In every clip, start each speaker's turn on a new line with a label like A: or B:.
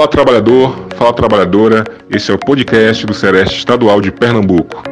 A: Fala trabalhador, fala trabalhadora, esse é o podcast do Sereste Estadual de Pernambuco.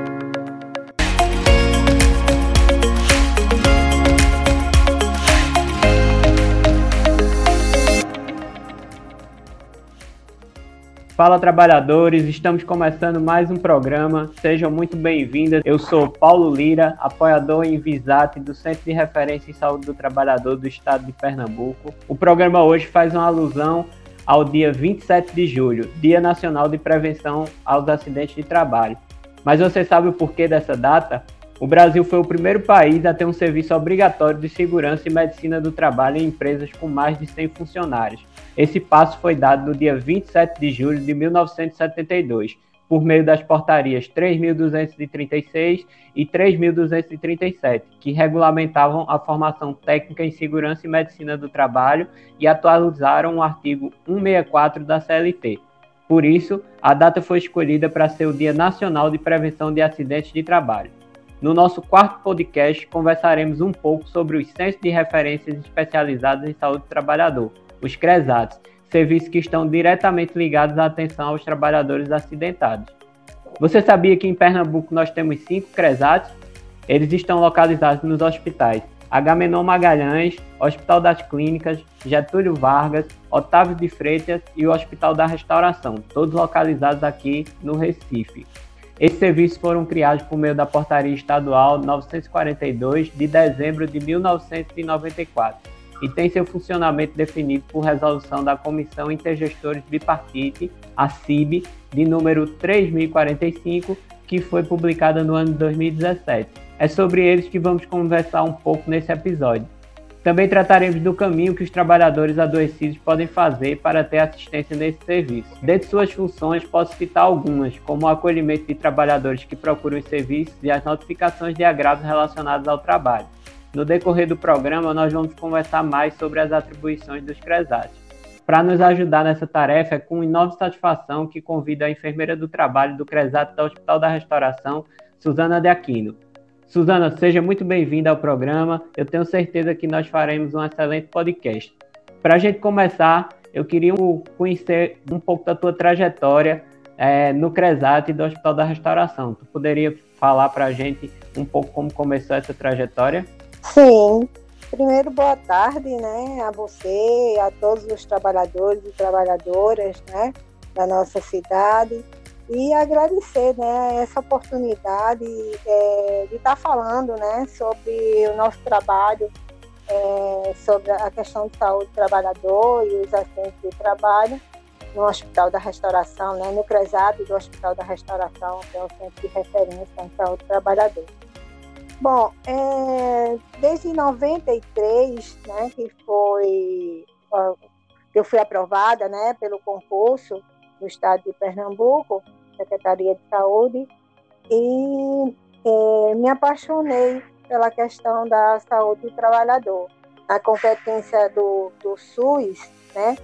B: Fala trabalhadores, estamos começando mais um programa. Sejam muito bem-vindas. Eu sou Paulo Lira, apoiador em Visat do Centro de Referência em Saúde do Trabalhador do Estado de Pernambuco. O programa hoje faz uma alusão ao dia 27 de julho, Dia Nacional de Prevenção aos Acidentes de Trabalho. Mas você sabe o porquê dessa data? O Brasil foi o primeiro país a ter um serviço obrigatório de segurança e medicina do trabalho em empresas com mais de 100 funcionários. Esse passo foi dado no dia 27 de julho de 1972, por meio das portarias 3.236 e 3.237, que regulamentavam a formação técnica em segurança e medicina do trabalho e atualizaram o artigo 164 da CLT. Por isso, a data foi escolhida para ser o Dia Nacional de Prevenção de Acidentes de Trabalho. No nosso quarto podcast, conversaremos um pouco sobre os Centros de Referências Especializados em Saúde do Trabalhador, os CRESATs, serviços que estão diretamente ligados à atenção aos trabalhadores acidentados. Você sabia que em Pernambuco nós temos cinco CRESATs? Eles estão localizados nos hospitais Agamenon Magalhães, Hospital das Clínicas, Getúlio Vargas, Otávio de Freitas e o Hospital da Restauração, todos localizados aqui no Recife. Esses serviços foram criados por meio da Portaria Estadual 942 de dezembro de 1994 e têm seu funcionamento definido por resolução da Comissão Intergestores Bipartite, a CIB, de número 3045, que foi publicada no ano de 2017. É sobre eles que vamos conversar um pouco nesse episódio. Também trataremos do caminho que os trabalhadores adoecidos podem fazer para ter assistência nesse serviço. Dentre suas funções, posso citar algumas, como o acolhimento de trabalhadores que procuram os serviços e as notificações de agravos relacionados ao trabalho. No decorrer do programa, nós vamos conversar mais sobre as atribuições dos CRESAT. Para nos ajudar nessa tarefa, é com enorme satisfação que convido a enfermeira do trabalho do CRESAT do Hospital da Restauração, Suzana de Aquino. Suzana, seja muito bem-vinda ao programa. Eu tenho certeza que nós faremos um excelente podcast. Para a gente começar, eu queria conhecer um pouco da tua trajetória é, no CRESAT do Hospital da Restauração. Tu poderia falar para a gente um pouco como começou essa trajetória?
C: Sim. Primeiro, boa tarde, né, a você, a todos os trabalhadores e trabalhadoras, né, da nossa cidade e agradecer né, essa oportunidade é, de estar falando né, sobre o nosso trabalho, é, sobre a questão de saúde do trabalhador e os acidentes de trabalho no Hospital da Restauração, né, no CRESAB do Hospital da Restauração, que é o centro de referência em saúde do trabalhador. Bom, é, desde 93, né, que foi eu fui aprovada, né, pelo concurso do Estado de Pernambuco, Secretaria de Saúde, e é, me apaixonei pela questão da saúde do trabalhador. A competência do, do SUS, né,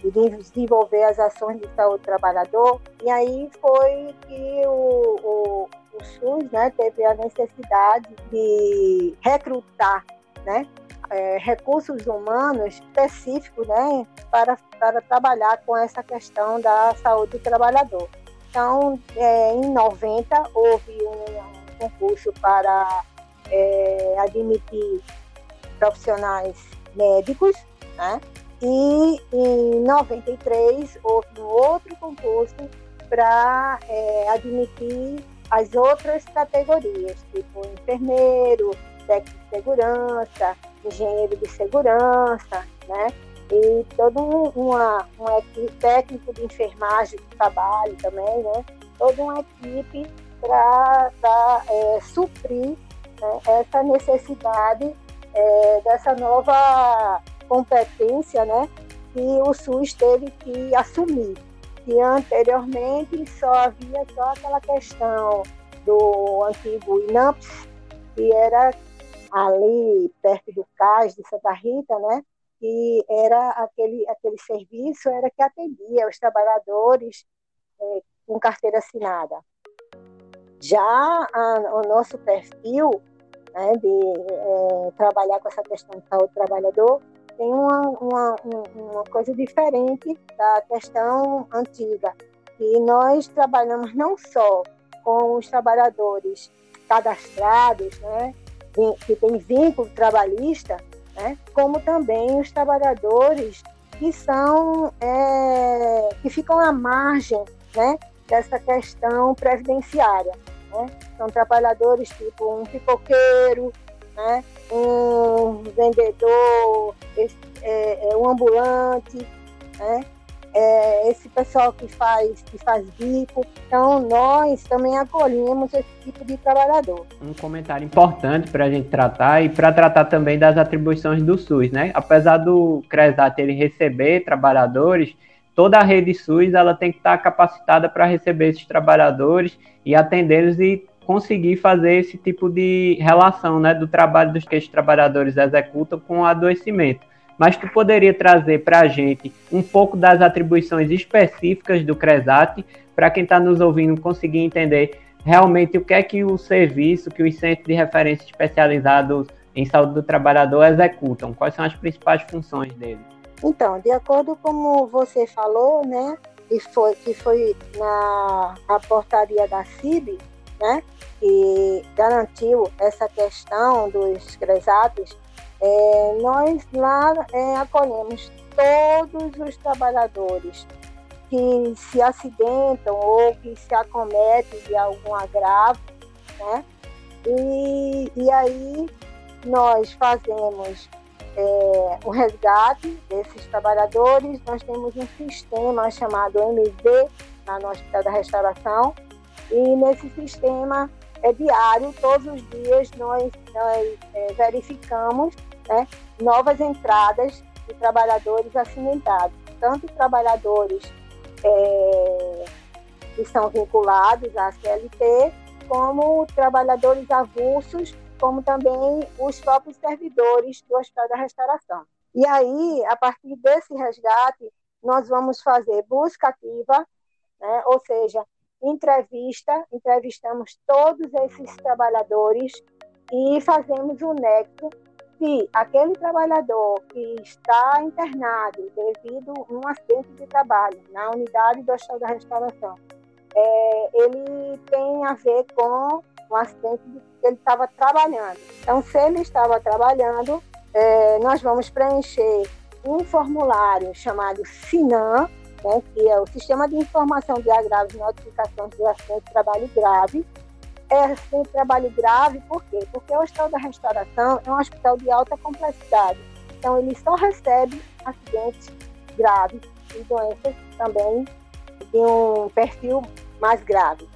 C: de desenvolver as ações de saúde do trabalhador, e aí foi que o, o, o SUS né, teve a necessidade de recrutar né, é, recursos humanos específicos né, para, para trabalhar com essa questão da saúde do trabalhador. Então, é, em 90, houve um concurso para é, admitir profissionais médicos, né? e em 93 houve um outro concurso para é, admitir as outras categorias, tipo enfermeiro, técnico de segurança, engenheiro de segurança, né? e todo uma, uma equipe técnico de enfermagem de trabalho também, né? Toda uma equipe para é, suprir né, essa necessidade é, dessa nova competência, né? Que o SUS teve que assumir. E anteriormente só havia só aquela questão do antigo INAMPS, que era ali perto do CAS de Santa Rita, né? que era aquele, aquele serviço era que atendia os trabalhadores é, com carteira assinada. Já a, o nosso perfil né, de é, trabalhar com essa questão de saúde do trabalhador tem uma, uma, uma coisa diferente da questão antiga, e nós trabalhamos não só com os trabalhadores cadastrados, né, que têm vínculo trabalhista, né, como também os trabalhadores que são é, que ficam à margem né, dessa questão previdenciária. Né? São trabalhadores tipo um pipoqueiro, né, um vendedor, é, é, um ambulante, né, é, esse pessoal que faz, que faz bico. Então, nós também acolhemos esse tipo de trabalhador.
B: Um comentário importante para a gente tratar e para tratar também das atribuições do SUS, né? Apesar do CRESAT ele receber trabalhadores, toda a rede SUS ela tem que estar capacitada para receber esses trabalhadores e atendê-los e conseguir fazer esse tipo de relação, né, do trabalho dos que esses trabalhadores executam com o adoecimento mas tu poderia trazer para a gente um pouco das atribuições específicas do CRESAT, para quem está nos ouvindo conseguir entender realmente o que é que o serviço, que os centros de referência especializados em saúde do trabalhador executam, quais são as principais funções deles?
C: Então, de acordo com você falou, né, que foi, que foi na a portaria da CIB, né, que garantiu essa questão dos CRESATs, é, nós lá é, acolhemos todos os trabalhadores que se acidentam ou que se acometem de algum agravo, né? E, e aí nós fazemos é, o resgate desses trabalhadores. Nós temos um sistema chamado MV lá no Hospital da Restauração e nesse sistema é diário, todos os dias nós, nós é, verificamos né, novas entradas de trabalhadores acidentados, tanto trabalhadores é, que são vinculados à CLT, como trabalhadores avulsos, como também os próprios servidores do Hospital da Restauração. E aí, a partir desse resgate, nós vamos fazer busca ativa, né, ou seja, entrevista, entrevistamos todos esses trabalhadores e fazemos o um nexo se aquele trabalhador que está internado devido a um acidente de trabalho na unidade do Hospital da Restauração, é, ele tem a ver com um acidente que ele estava trabalhando. Então, se ele estava trabalhando, é, nós vamos preencher um formulário chamado SINAM, né, que é o Sistema de Informação de Agravos e Notificações de Acidente de Trabalho Grave, é um trabalho grave, por quê? Porque o Hospital da Restauração é um hospital de alta complexidade. Então, ele só recebe acidentes graves e doenças também de um perfil mais grave,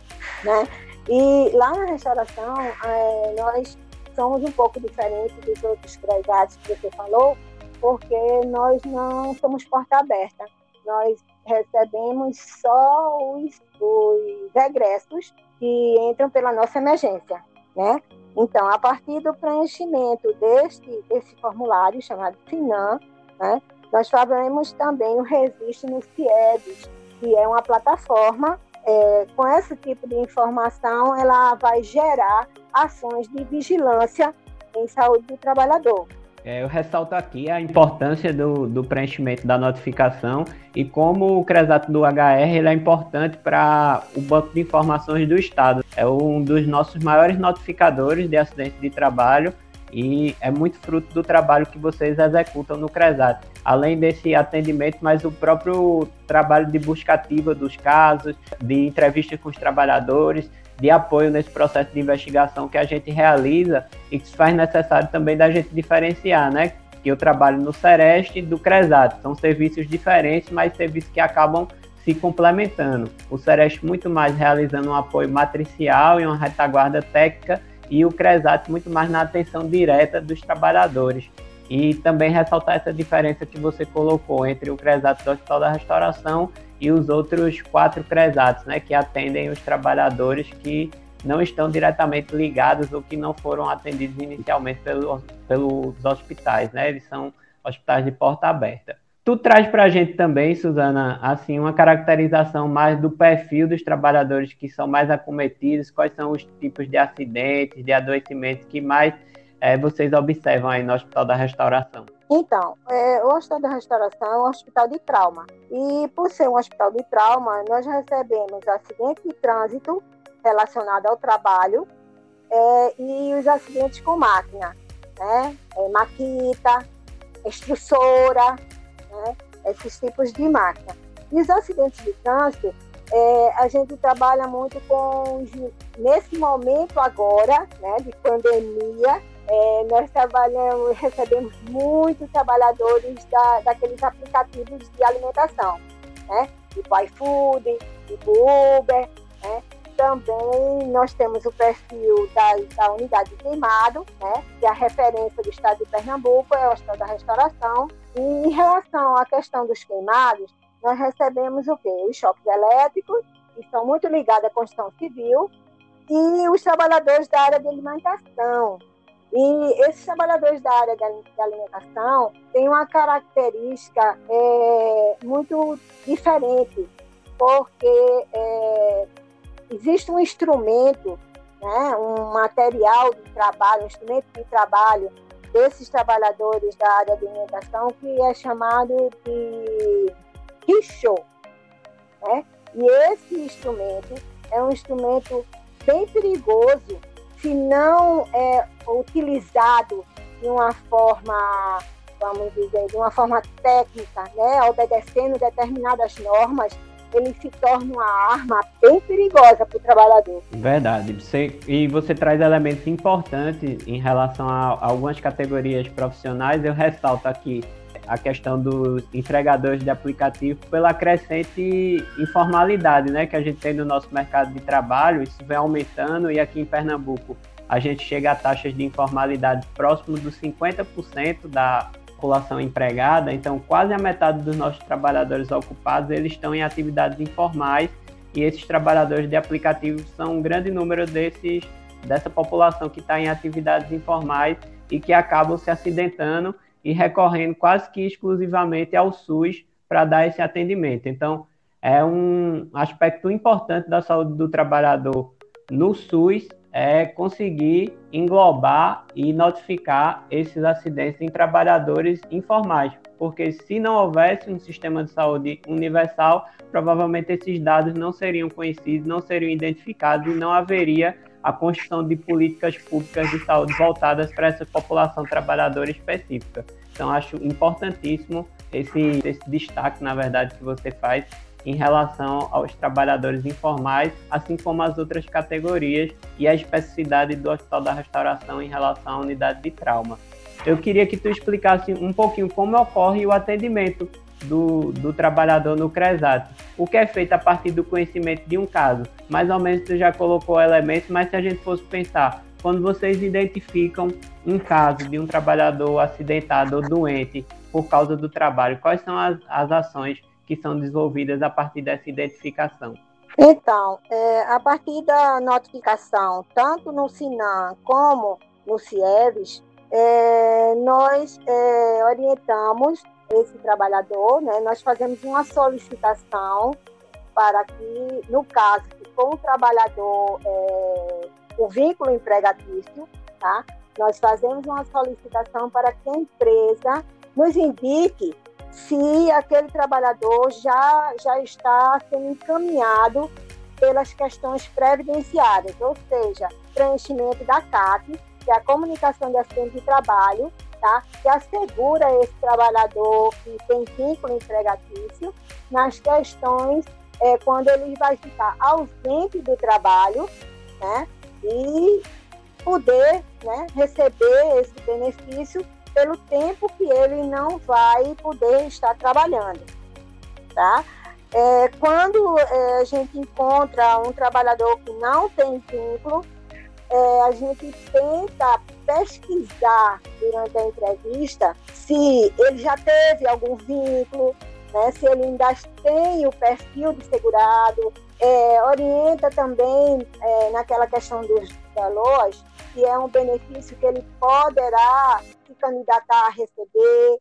C: né? E lá na restauração, é, nós somos um pouco diferentes dos outros cresados que você falou, porque nós não somos porta aberta. Nós recebemos só os, os regressos que entram pela nossa emergência, né? Então, a partir do preenchimento deste, desse formulário chamado FINAM, né, nós fazemos também o registro no CIEBS, que é uma plataforma é, com esse tipo de informação, ela vai gerar ações de vigilância em saúde do trabalhador.
B: É, eu ressalto aqui a importância do, do, preenchimento da notificação e como o CRESAT do HR ele é importante para o banco de informações do Estado. É um dos nossos maiores notificadores de acidente de trabalho e é muito fruto do trabalho que vocês executam no CRESAT. Além desse atendimento, mas o próprio trabalho de busca ativa dos casos, de entrevistas com os trabalhadores, de apoio nesse processo de investigação que a gente realiza e que se faz necessário também da gente diferenciar, né? Que eu trabalho no Sereste e do CRESAT. São serviços diferentes, mas serviços que acabam se complementando. O Sereste muito mais realizando um apoio matricial e uma retaguarda técnica e o CRESAT muito mais na atenção direta dos trabalhadores. E também ressaltar essa diferença que você colocou entre o CRESAT do Hospital da Restauração e os outros quatro CRESATs, né, que atendem os trabalhadores que não estão diretamente ligados ou que não foram atendidos inicialmente pelo, pelos hospitais, né? Eles são hospitais de porta aberta. Tu traz para a gente também, Suzana, assim, uma caracterização mais do perfil dos trabalhadores que são mais acometidos, quais são os tipos de acidentes, de adoecimentos que mais é, vocês observam aí no Hospital da Restauração?
C: Então, é, o Hospital da Restauração é um hospital de trauma. E por ser um hospital de trauma, nós recebemos acidentes de trânsito relacionado ao trabalho é, e os acidentes com máquina, né? É, maquita, extrusora, né? esses tipos de máquina. E os acidentes de trânsito, é, a gente trabalha muito com, nesse momento agora, né, de pandemia, é, nós trabalhamos, recebemos muitos trabalhadores da, daqueles aplicativos de alimentação, né? Tipo iFood, tipo Uber, né? Também nós temos o perfil da, da unidade queimado, né? Que é a referência do estado de Pernambuco, é o estado da restauração. E em relação à questão dos queimados, nós recebemos o quê? Os choques elétricos, que estão muito ligados à construção civil, e os trabalhadores da área de alimentação, e esses trabalhadores da área da alimentação têm uma característica é, muito diferente, porque é, existe um instrumento, né, um material de trabalho, um instrumento de trabalho desses trabalhadores da área de alimentação que é chamado de Richo. Né? E esse instrumento é um instrumento bem perigoso se não é utilizado de uma forma, vamos dizer, de uma forma técnica, né, obedecendo determinadas normas, ele se torna uma arma bem perigosa para o trabalhador.
B: Verdade. Você, e você traz elementos importantes em relação a algumas categorias profissionais. Eu ressalto aqui a questão dos entregadores de aplicativo pela crescente informalidade né, que a gente tem no nosso mercado de trabalho, isso vem aumentando e aqui em Pernambuco a gente chega a taxas de informalidade próximo dos 50% da população empregada, então quase a metade dos nossos trabalhadores ocupados eles estão em atividades informais e esses trabalhadores de aplicativos são um grande número desses dessa população que está em atividades informais e que acabam se acidentando e recorrendo quase que exclusivamente ao SUS para dar esse atendimento. Então, é um aspecto importante da saúde do trabalhador no SUS é conseguir englobar e notificar esses acidentes em trabalhadores informais, porque se não houvesse um sistema de saúde universal, provavelmente esses dados não seriam conhecidos, não seriam identificados e não haveria a construção de políticas públicas de saúde voltadas para essa população trabalhadora específica. Então, acho importantíssimo esse, esse destaque, na verdade, que você faz em relação aos trabalhadores informais, assim como as outras categorias e a especificidade do Hospital da Restauração em relação à unidade de trauma. Eu queria que tu explicasse um pouquinho como ocorre o atendimento do, do trabalhador no CRESAT. O que é feito a partir do conhecimento de um caso? Mais ou menos tu já colocou elementos, mas se a gente fosse pensar, quando vocês identificam um caso de um trabalhador acidentado ou doente por causa do trabalho, quais são as, as ações que são desenvolvidas a partir dessa identificação?
C: Então, é, a partir da notificação, tanto no SINAM como no CIEVES, é, nós é, orientamos esse trabalhador, né, nós fazemos uma solicitação para que, no caso, se for um trabalhador é, com vínculo empregatício, tá? nós fazemos uma solicitação para que a empresa nos indique se aquele trabalhador já, já está sendo encaminhado pelas questões previdenciárias, ou seja, preenchimento da CAT, que é a comunicação de acidente de trabalho, tá? que assegura esse trabalhador que tem vínculo empregatício nas questões é, quando ele vai ficar ausente do trabalho né? e poder né, receber esse benefício pelo tempo que ele não vai poder estar trabalhando, tá? É, quando é, a gente encontra um trabalhador que não tem vínculo, é, a gente tenta pesquisar durante a entrevista se ele já teve algum vínculo, né, se ele ainda tem o perfil de segurado, é, orienta também é, naquela questão dos valores, que é um benefício que ele poderá se candidatar a receber.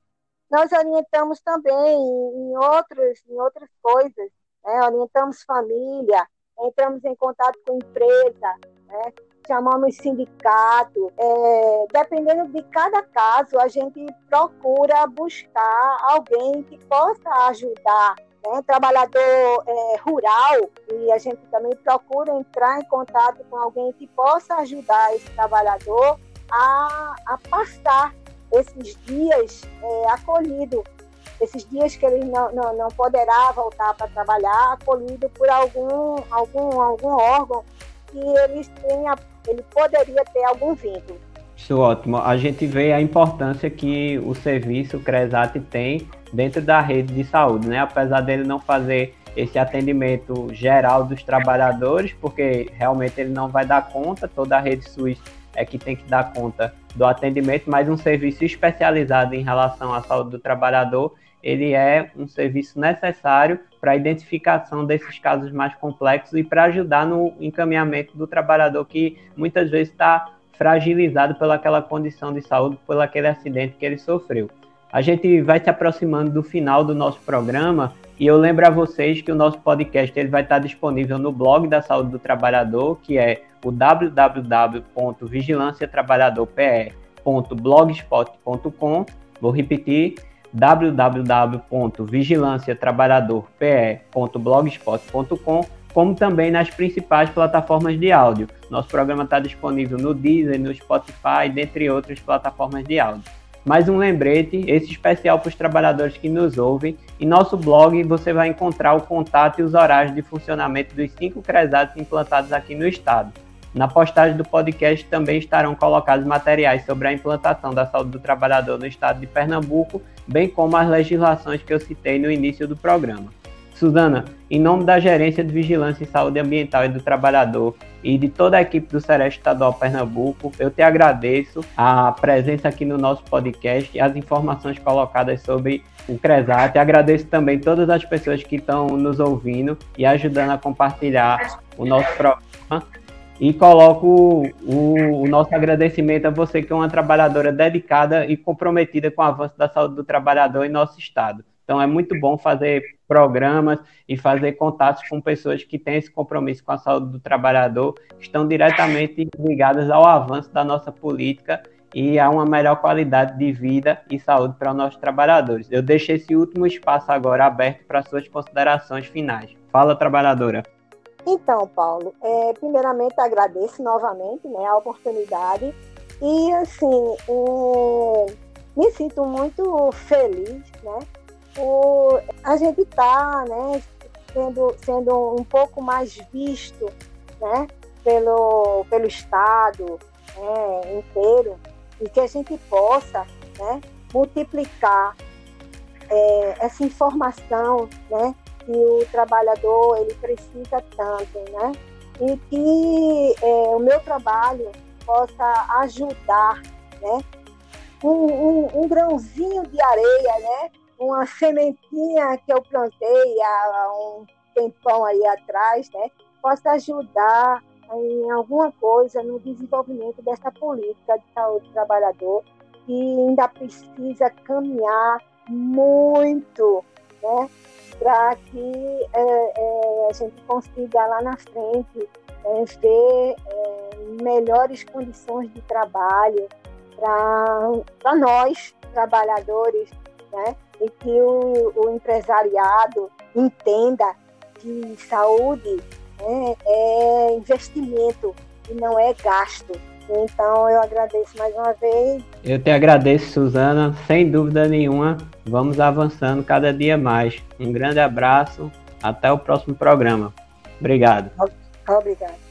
C: Nós orientamos também em, outros, em outras coisas, né? orientamos família, entramos em contato com empresa, né? chamamos sindicato. É, dependendo de cada caso, a gente procura buscar alguém que possa ajudar né, trabalhador é, rural, e a gente também procura entrar em contato com alguém que possa ajudar esse trabalhador a, a passar esses dias é, acolhido, esses dias que ele não, não, não poderá voltar para trabalhar, acolhido por algum, algum, algum órgão que ele, tenha, ele poderia ter algum vínculo.
B: Isso ótimo. A gente vê a importância que o serviço CRESAT tem dentro da rede de saúde, né? Apesar dele não fazer esse atendimento geral dos trabalhadores, porque realmente ele não vai dar conta, toda a rede SUS é que tem que dar conta do atendimento, mas um serviço especializado em relação à saúde do trabalhador, ele é um serviço necessário para a identificação desses casos mais complexos e para ajudar no encaminhamento do trabalhador que muitas vezes está fragilizado pelaquela condição de saúde, pelo aquele acidente que ele sofreu. A gente vai se aproximando do final do nosso programa e eu lembro a vocês que o nosso podcast ele vai estar disponível no blog da Saúde do Trabalhador, que é o www.vigilanciatrabalhadorpe.blogspot.com. Vou repetir, www.vigilanciatrabalhadorpe.blogspot.com como também nas principais plataformas de áudio. Nosso programa está disponível no Deezer, no Spotify, dentre outras plataformas de áudio. Mais um lembrete, esse especial para os trabalhadores que nos ouvem. Em nosso blog você vai encontrar o contato e os horários de funcionamento dos cinco CRESATs implantados aqui no estado. Na postagem do podcast também estarão colocados materiais sobre a implantação da saúde do trabalhador no estado de Pernambuco, bem como as legislações que eu citei no início do programa. Suzana, em nome da Gerência de Vigilância em Saúde Ambiental e do Trabalhador e de toda a equipe do Sereste Estadual Pernambuco, eu te agradeço a presença aqui no nosso podcast e as informações colocadas sobre o CRESAT. Agradeço também todas as pessoas que estão nos ouvindo e ajudando a compartilhar o nosso programa. E coloco o, o, nosso agradecimento a você, que é uma trabalhadora dedicada e comprometida com o avanço da saúde do trabalhador em nosso estado. Então, é muito bom fazer programas e fazer contatos com pessoas que têm esse compromisso com a saúde do trabalhador, que estão diretamente ligadas ao avanço da nossa política e a uma melhor qualidade de vida e saúde para os nossos trabalhadores. Eu deixo esse último espaço agora aberto para suas considerações finais. Fala, trabalhadora.
C: Então, Paulo, é, primeiramente agradeço novamente né, a oportunidade. E, assim, é, me sinto muito feliz, né, por a gente tá, né, sendo, sendo um pouco mais visto, né, pelo, pelo Estado né, inteiro. E que a gente possa, né, multiplicar é, essa informação, né, que o trabalhador ele precisa tanto, né, e que é, o meu trabalho possa ajudar, né, um, um, um grãozinho de areia, né, uma sementinha que eu plantei há um tempão aí atrás, né, possa ajudar em alguma coisa no desenvolvimento dessa política de saúde do trabalhador que ainda precisa caminhar muito, né, para que é, é, a gente consiga lá na frente é, ver é, melhores condições de trabalho para nós, trabalhadores, né? e que o, o empresariado entenda que saúde né, é investimento e não é gasto. Então eu agradeço mais uma vez.
B: Eu te agradeço, Suzana, sem dúvida nenhuma. Vamos avançando cada dia mais. Um grande abraço, até o próximo programa. Obrigado.
C: Obrigado.